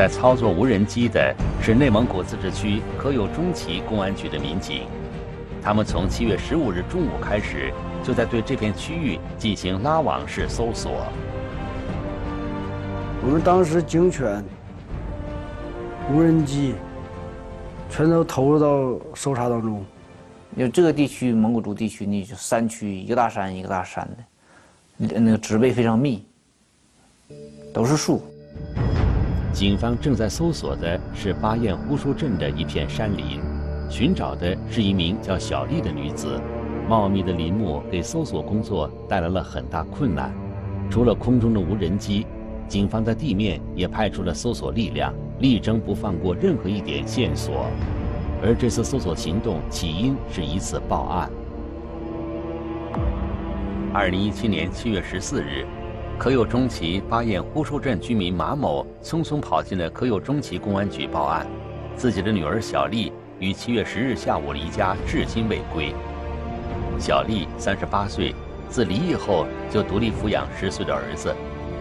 在操作无人机的是内蒙古自治区可有中旗公安局的民警，他们从七月十五日中午开始，就在对这片区域进行拉网式搜索。我们当时警犬、无人机全都投入到搜查当中。因为这个地区蒙古族地区呢，就山区一个大山一个大山的，那个植被非常密，都是树。警方正在搜索的是巴彦呼舒镇的一片山林，寻找的是一名叫小丽的女子。茂密的林木给搜索工作带来了很大困难。除了空中的无人机，警方在地面也派出了搜索力量，力争不放过任何一点线索。而这次搜索行动起因是一次报案。二零一七年七月十四日。可有中旗巴彦呼舒镇居民马某匆匆跑进了可有中旗公安局报案，自己的女儿小丽于七月十日下午离家，至今未归。小丽三十八岁，自离异后就独立抚养十岁的儿子。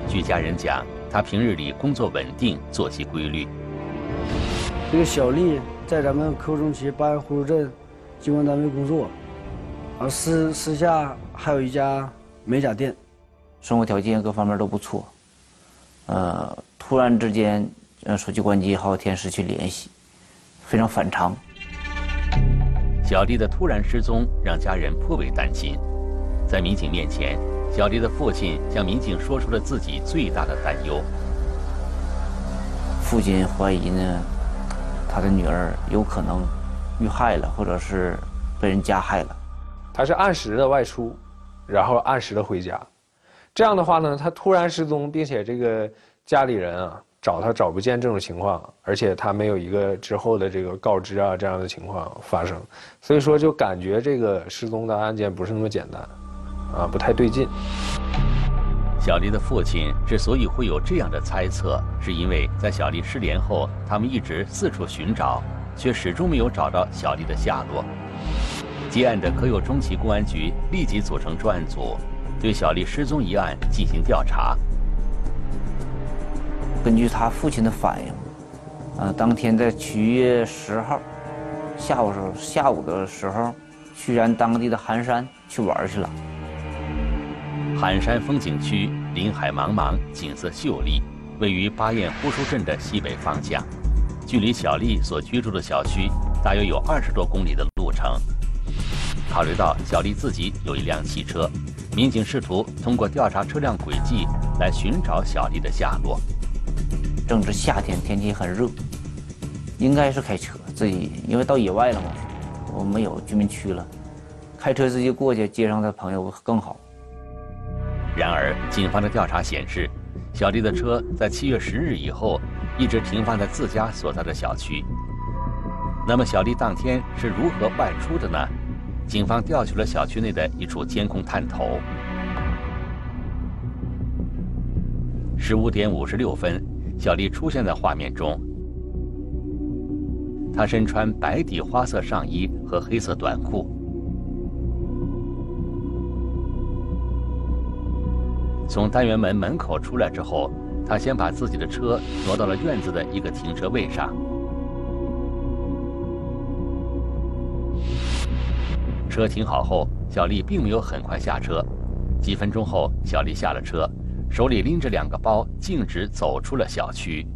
据家人讲，她平日里工作稳定，作息规律。这个小丽在咱们可有中旗巴彦呼舒镇机关单位工作，而私私下还有一家美甲店。生活条件各方面都不错，呃，突然之间，呃，手机关机好几天失去联系，非常反常。小丽的突然失踪让家人颇为担心，在民警面前，小丽的父亲向民警说出了自己最大的担忧。父亲怀疑呢，他的女儿有可能遇害了，或者是被人加害了。他是按时的外出，然后按时的回家。这样的话呢，他突然失踪，并且这个家里人啊找他找不见这种情况，而且他没有一个之后的这个告知啊这样的情况发生，所以说就感觉这个失踪的案件不是那么简单，啊不太对劲。小丽的父亲之所以会有这样的猜测，是因为在小丽失联后，他们一直四处寻找，却始终没有找到小丽的下落。接案的可有中旗公安局立即组成专案组。对小丽失踪一案进行调查。根据他父亲的反应，呃，当天在七月十号下午时候，下午的时候，去咱当地的寒山去玩去了。寒山风景区林海茫茫，景色秀丽，位于巴彦呼舒镇的西北方向，距离小丽所居住的小区大约有二十多公里的路程。考虑到小丽自己有一辆汽车。民警试图通过调查车辆轨迹来寻找小丽的下落。正值夏天，天气很热，应该是开车自己，因为到野外了嘛，我们没有居民区了，开车自己过去接上他朋友更好。然而，警方的调查显示，小丽的车在七月十日以后一直停放在自家所在的小区。那么，小丽当天是如何外出的呢？警方调取了小区内的一处监控探头。十五点五十六分，小丽出现在画面中。她身穿白底花色上衣和黑色短裤。从单元门门口出来之后，她先把自己的车挪到了院子的一个停车位上。车停好后，小丽并没有很快下车。几分钟后，小丽下了车，手里拎着两个包，径直走出了小区。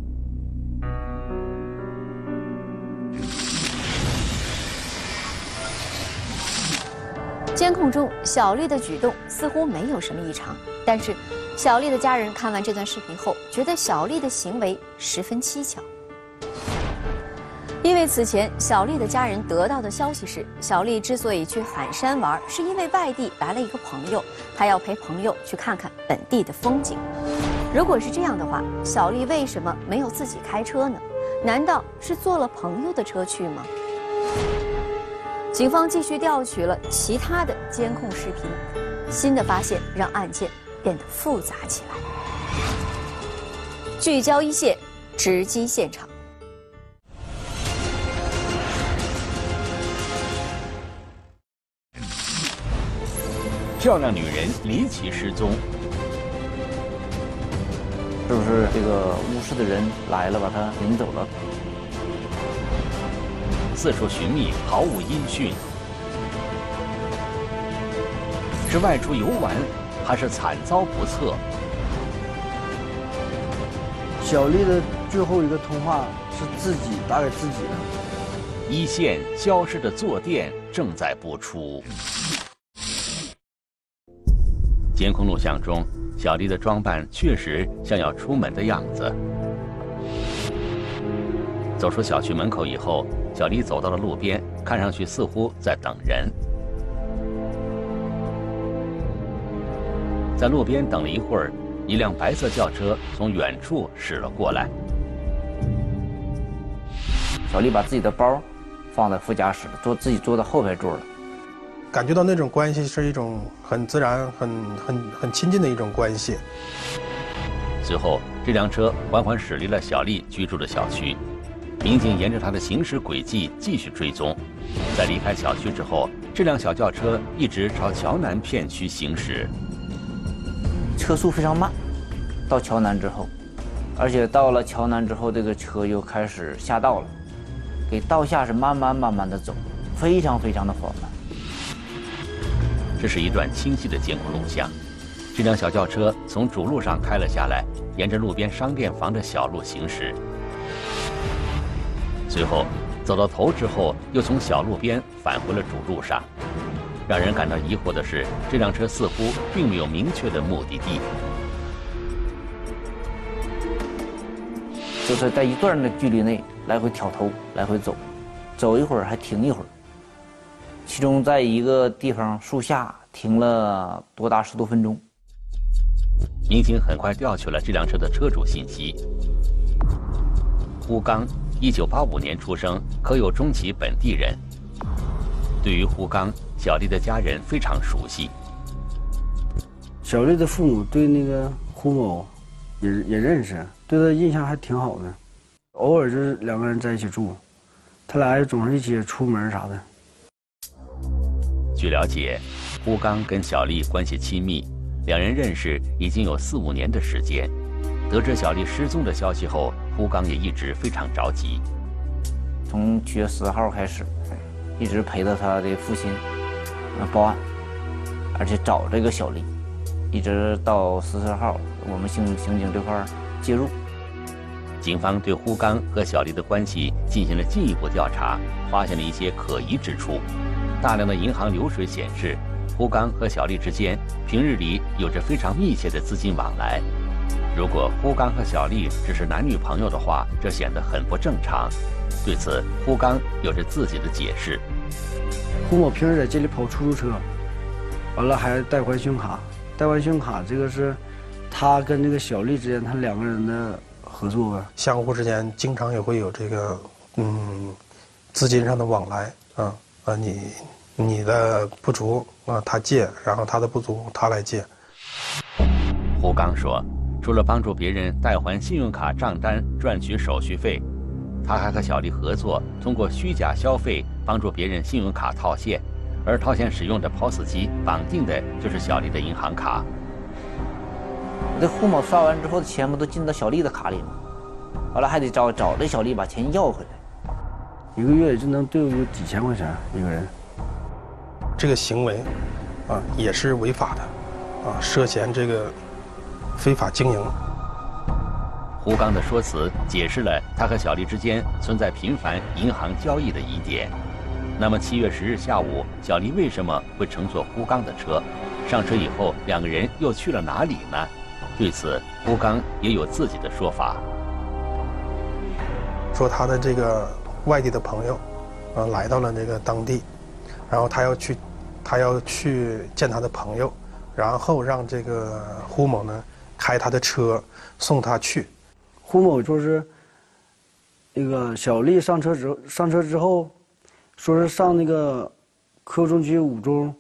监控中，小丽的举动似乎没有什么异常，但是，小丽的家人看完这段视频后，觉得小丽的行为十分蹊跷。因为此前小丽的家人得到的消息是，小丽之所以去喊山玩，是因为外地来了一个朋友，她要陪朋友去看看本地的风景。如果是这样的话，小丽为什么没有自己开车呢？难道是坐了朋友的车去吗？警方继续调取了其他的监控视频，新的发现让案件变得复杂起来。聚焦一线，直击现场。漂亮女人离奇失踪，是不是这个巫师的人来了，把她领走了？四处寻觅，毫无音讯。是外出游玩，还是惨遭不测？小丽的最后一个通话是自己打给自己的。一线消失的坐垫正在播出。监控录像中，小丽的装扮确实像要出门的样子。走出小区门口以后，小丽走到了路边，看上去似乎在等人。在路边等了一会儿，一辆白色轿车从远处驶了过来。小丽把自己的包放在副驾驶，坐自己坐在后排座了。感觉到那种关系是一种很自然、很很很亲近的一种关系。随后，这辆车缓缓驶离了小丽居住的小区。民警沿着她的行驶轨迹继续追踪，在离开小区之后，这辆小轿车一直朝桥南片区行驶。车速非常慢，到桥南之后，而且到了桥南之后，这个车又开始下道了，给道下是慢慢慢慢的走，非常非常的缓慢。这是一段清晰的监控录像，这辆小轿车从主路上开了下来，沿着路边商店房的小路行驶，随后走到头之后，又从小路边返回了主路上。让人感到疑惑的是，这辆车似乎并没有明确的目的地，就是在一段的距离内来回挑头，来回走，走一会儿还停一会儿。其中在一个地方树下停了多达十多分钟。民警很快调取了这辆车的车主信息。胡刚，一九八五年出生，可有中籍本地人。对于胡刚。小丽的家人非常熟悉。小丽的父母对那个胡某也也认识，对他印象还挺好的。偶尔就是两个人在一起住，他俩也总是一起出门啥的。据了解，胡刚跟小丽关系亲密，两人认识已经有四五年的时间。得知小丽失踪的消息后，胡刚也一直非常着急。从七月十号开始，一直陪着他的父亲。报案，而且找这个小丽，一直到十四号，我们刑刑警这块介入。警方对胡刚和小丽的关系进行了进一步调查，发现了一些可疑之处。大量的银行流水显示，胡刚和小丽之间平日里有着非常密切的资金往来。如果胡刚和小丽只是男女朋友的话，这显得很不正常。对此，胡刚有着自己的解释。胡某平时在街里跑出租车，完了还贷款信用卡，贷款信用卡这个是他跟这个小丽之间他两个人的合作呗，相互之间经常也会有这个嗯资金上的往来啊啊你你的不足啊他借，然后他的不足他来借。胡刚说，除了帮助别人代还信用卡账单赚取手续费。他还和小丽合作，通过虚假消费帮助别人信用卡套现，而套现使用的 POS 机绑定的就是小丽的银行卡。这胡某刷完之后的钱不都进到小丽的卡里吗？完了还得找找这小丽把钱要回来，一个月就能对付几千块钱一个人。这个行为，啊也是违法的，啊涉嫌这个非法经营。胡刚的说辞解释了他和小丽之间存在频繁银行交易的疑点。那么七月十日下午，小丽为什么会乘坐胡刚的车？上车以后，两个人又去了哪里呢？对此，胡刚也有自己的说法。说他的这个外地的朋友，啊，来到了那个当地，然后他要去，他要去见他的朋友，然后让这个胡某呢开他的车送他去。胡某说是，那个小丽上车之上车之后，说是上那个科中区五中，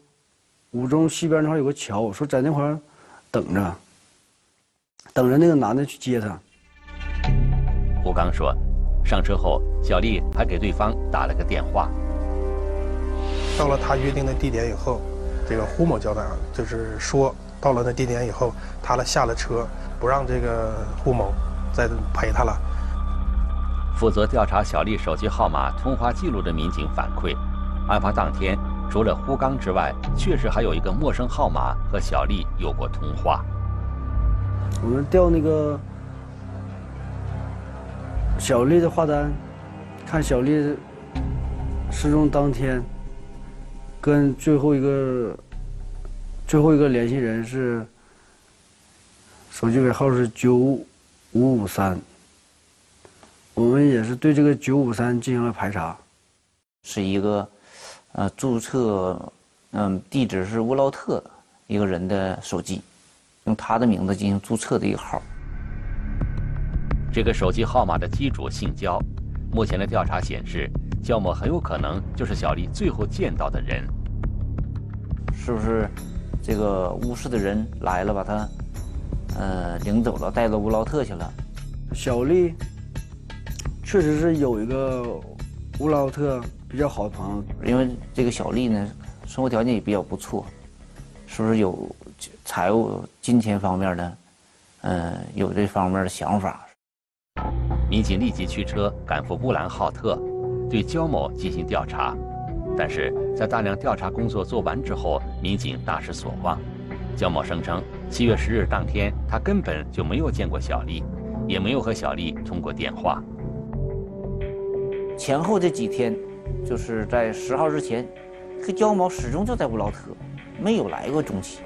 五中西边那块有个桥，说在那块等着，等着那个男的去接他。胡刚说，上车后，小丽还给对方打了个电话。到了他约定的地点以后，这个胡某交代，就是说到了那地点以后，他了下了车。不让这个胡某再陪他了。负责调查小丽手机号码通话记录的民警反馈，案发当天除了胡刚之外，确实还有一个陌生号码和小丽有过通话。我们调那个小丽的话单，看小丽失踪当天跟最后一个最后一个联系人是手机尾号是九五五三。我们也是对这个九五三进行了排查，是一个，呃，注册，嗯，地址是乌劳特一个人的手机，用他的名字进行注册的一个号。这个手机号码的机主姓焦，目前的调查显示，焦某很有可能就是小丽最后见到的人。是不是这个乌市的人来了，把他，呃，领走了，带到乌劳特去了？小丽。确实是有一个乌劳特比较好的朋友，因为这个小丽呢，生活条件也比较不错，是不是有财务、金钱方面的，嗯，有这方面的想法？民警立即驱车赶赴乌兰浩特，对焦某进行调查。但是在大量调查工作做完之后，民警大失所望。焦某声称，七月十日当天，他根本就没有见过小丽，也没有和小丽通过电话。前后这几天，就是在十号之前，这焦某始终就在乌劳特，没有来过中旗。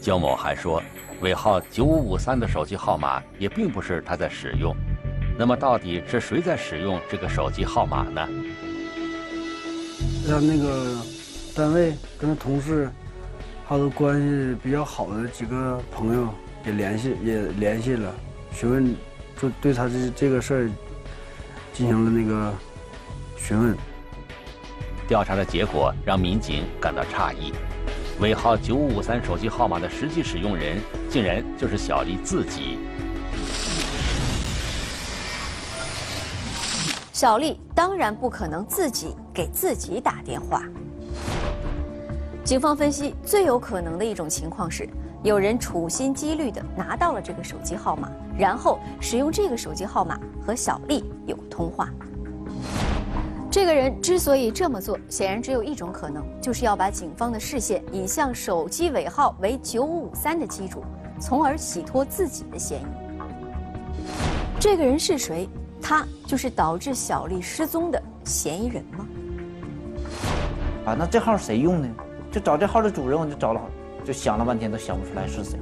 焦某还说，尾号九五五三的手机号码也并不是他在使用。那么，到底是谁在使用这个手机号码呢？让那个单位跟他同事，还有关系比较好的几个朋友也联系，也联系了，询问，就对他这这个事儿。进行了那个询问，调查的结果让民警感到诧异：尾号九五五三手机号码的实际使用人，竟然就是小丽自己。小丽当然不可能自己给自己打电话。警方分析，最有可能的一种情况是。有人处心积虑地拿到了这个手机号码，然后使用这个手机号码和小丽有通话。这个人之所以这么做，显然只有一种可能，就是要把警方的视线引向手机尾号为九五五三的机主，从而洗脱自己的嫌疑。这个人是谁？他就是导致小丽失踪的嫌疑人吗？啊，那这号谁用呢？就找这号的主人，我就找了。就想了半天都想不出来是谁。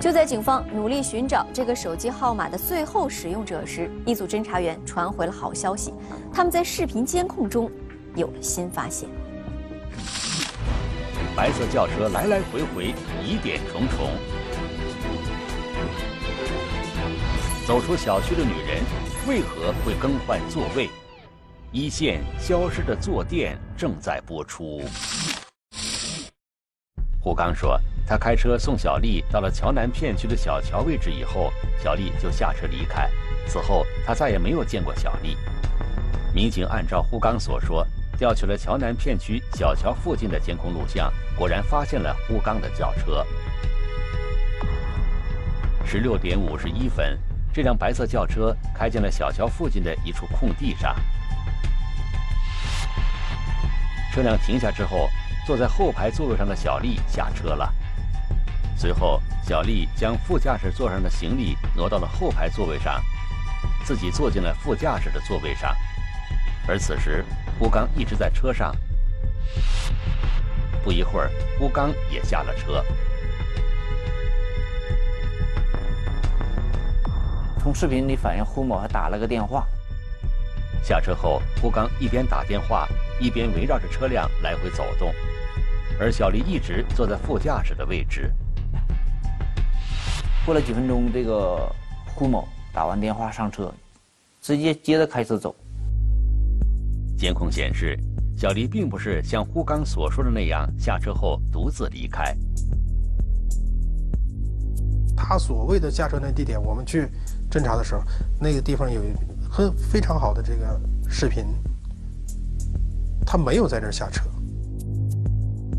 就在警方努力寻找这个手机号码的最后使用者时，一组侦查员传回了好消息：他们在视频监控中有了新发现。白色轿车来来回回，疑点重重。走出小区的女人为何会更换座位？一线消失的坐垫正在播出。胡刚说：“他开车送小丽到了桥南片区的小桥位置以后，小丽就下车离开。此后，他再也没有见过小丽。”民警按照胡刚所说，调取了桥南片区小桥附近的监控录像，果然发现了胡刚的轿车。十六点五十一分，这辆白色轿车开进了小桥附近的一处空地上。车辆停下之后。坐在后排座位上的小丽下车了，随后小丽将副驾驶座上的行李挪到了后排座位上，自己坐进了副驾驶的座位上。而此时，胡刚一直在车上。不一会儿，胡刚也下了车。从视频里反映，胡某还打了个电话。下车后，胡刚一边打电话，一边围绕着车辆来回走动。而小丽一直坐在副驾驶的位置。过了几分钟，这个胡某打完电话上车，直接接着开车走。监控显示，小丽并不是像胡刚所说的那样下车后独自离开。他所谓的下车那地点，我们去侦查的时候，那个地方有很非常好的这个视频，他没有在这儿下车。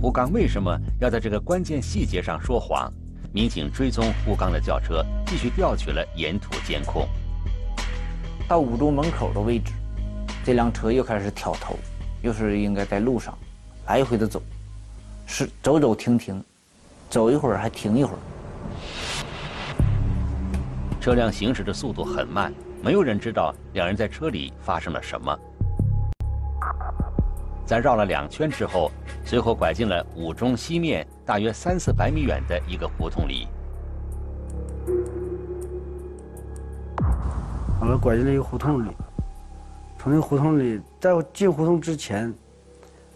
胡刚为什么要在这个关键细节上说谎？民警追踪胡刚的轿车，继续调取了沿途监控。到五中门口的位置，这辆车又开始挑头，又是应该在路上来回的走，是走走停停，走一会儿还停一会儿。车辆行驶的速度很慢，没有人知道两人在车里发生了什么。在绕了两圈之后，随后拐进了五中西面大约三四百米远的一个胡同里。完了，拐进了一个胡同里。从那个胡同里，在进胡同之前，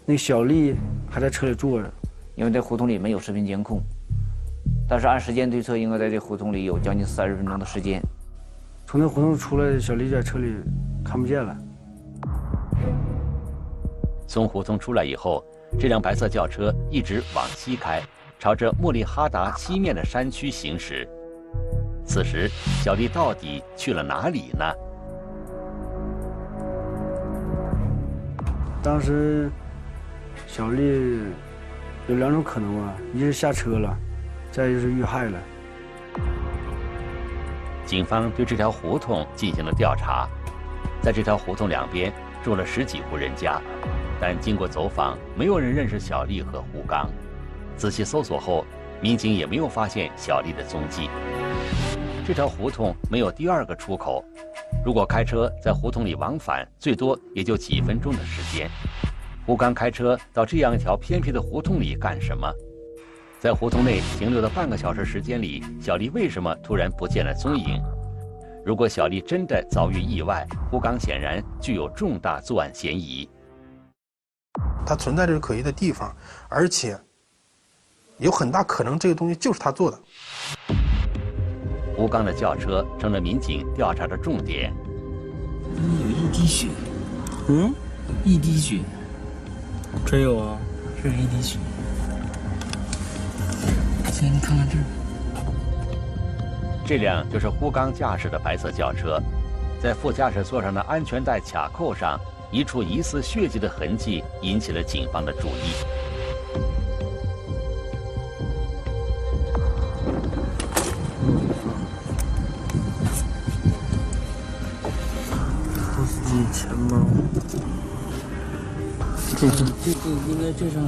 那小丽还在车里坐着。因为这胡同里没有视频监控，但是按时间推测，应该在这胡同里有将近三十分钟的时间。从那胡同出来，小丽在车里看不见了。从胡同出来以后，这辆白色轿车一直往西开，朝着莫利哈达西面的山区行驶。此时，小丽到底去了哪里呢？当时，小丽有两种可能啊，一是下车了，再就是遇害了。警方对这条胡同进行了调查，在这条胡同两边住了十几户人家，但经过走访，没有人认识小丽和胡刚。仔细搜索后，民警也没有发现小丽的踪迹。这条胡同没有第二个出口，如果开车在胡同里往返，最多也就几分钟的时间。胡刚开车到这样一条偏僻的胡同里干什么？在胡同内停留的半个小时时间里，小丽为什么突然不见了踪影？如果小丽真的遭遇意外，胡刚显然具有重大作案嫌疑。他存在着可疑的地方，而且有很大可能这个东西就是他做的。胡刚的轿车成了民警调查的重点。有一滴血，嗯，一滴血，真有啊！这是一滴血。先看看这儿，这辆就是胡刚驾驶的白色轿车，在副驾驶座上的安全带卡扣上，一处疑似血迹的痕迹引起了警方的注意。自己钱包，这这这应该这上，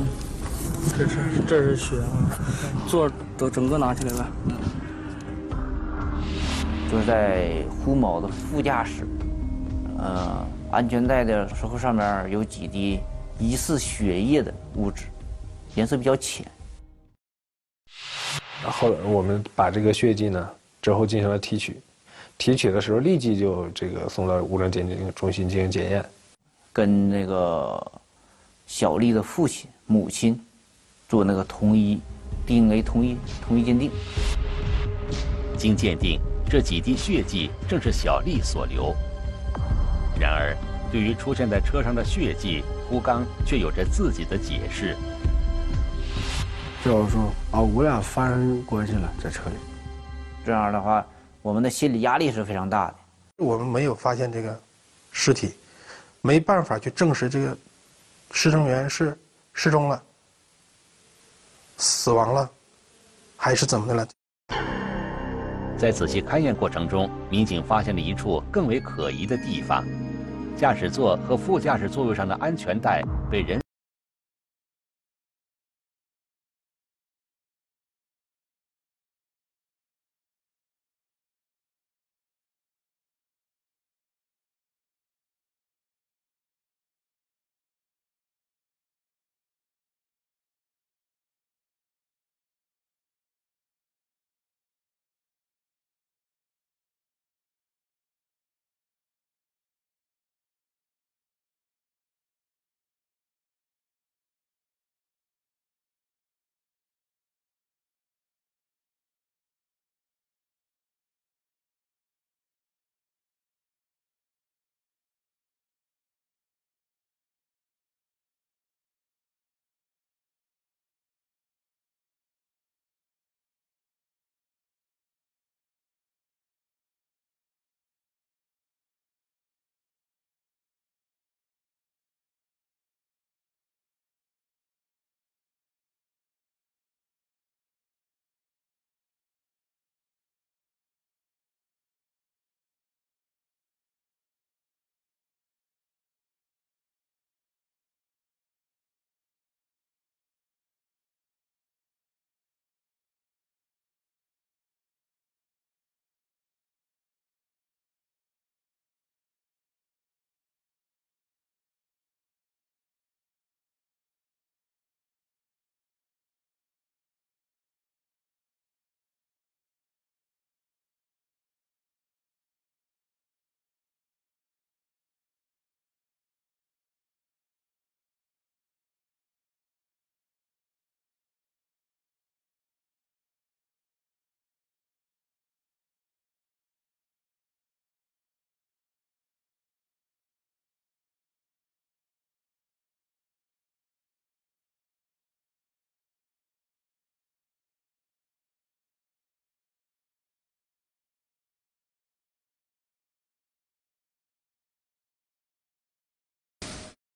这是这是血啊！座都整个拿起来了。就是在胡某的副驾驶，呃，安全带的时候上面有几滴疑似血液的物质，颜色比较浅。后来我们把这个血迹呢之后进行了提取，提取的时候立即就这个送到物证鉴定中心进行检验。跟那个小丽的父亲、母亲做那个同一 DNA 同一同一鉴定。经鉴定，这几滴血迹正是小丽所留。然而，对于出现在车上的血迹，胡刚却有着自己的解释。就是说啊，我俩发生关系了，在车里。这样的话，我们的心理压力是非常大的。我们没有发现这个尸体，没办法去证实这个失踪员是失踪了、死亡了，还是怎么的了。在仔细勘验过程中，民警发现了一处更为可疑的地方：驾驶座和副驾驶座位上的安全带被人。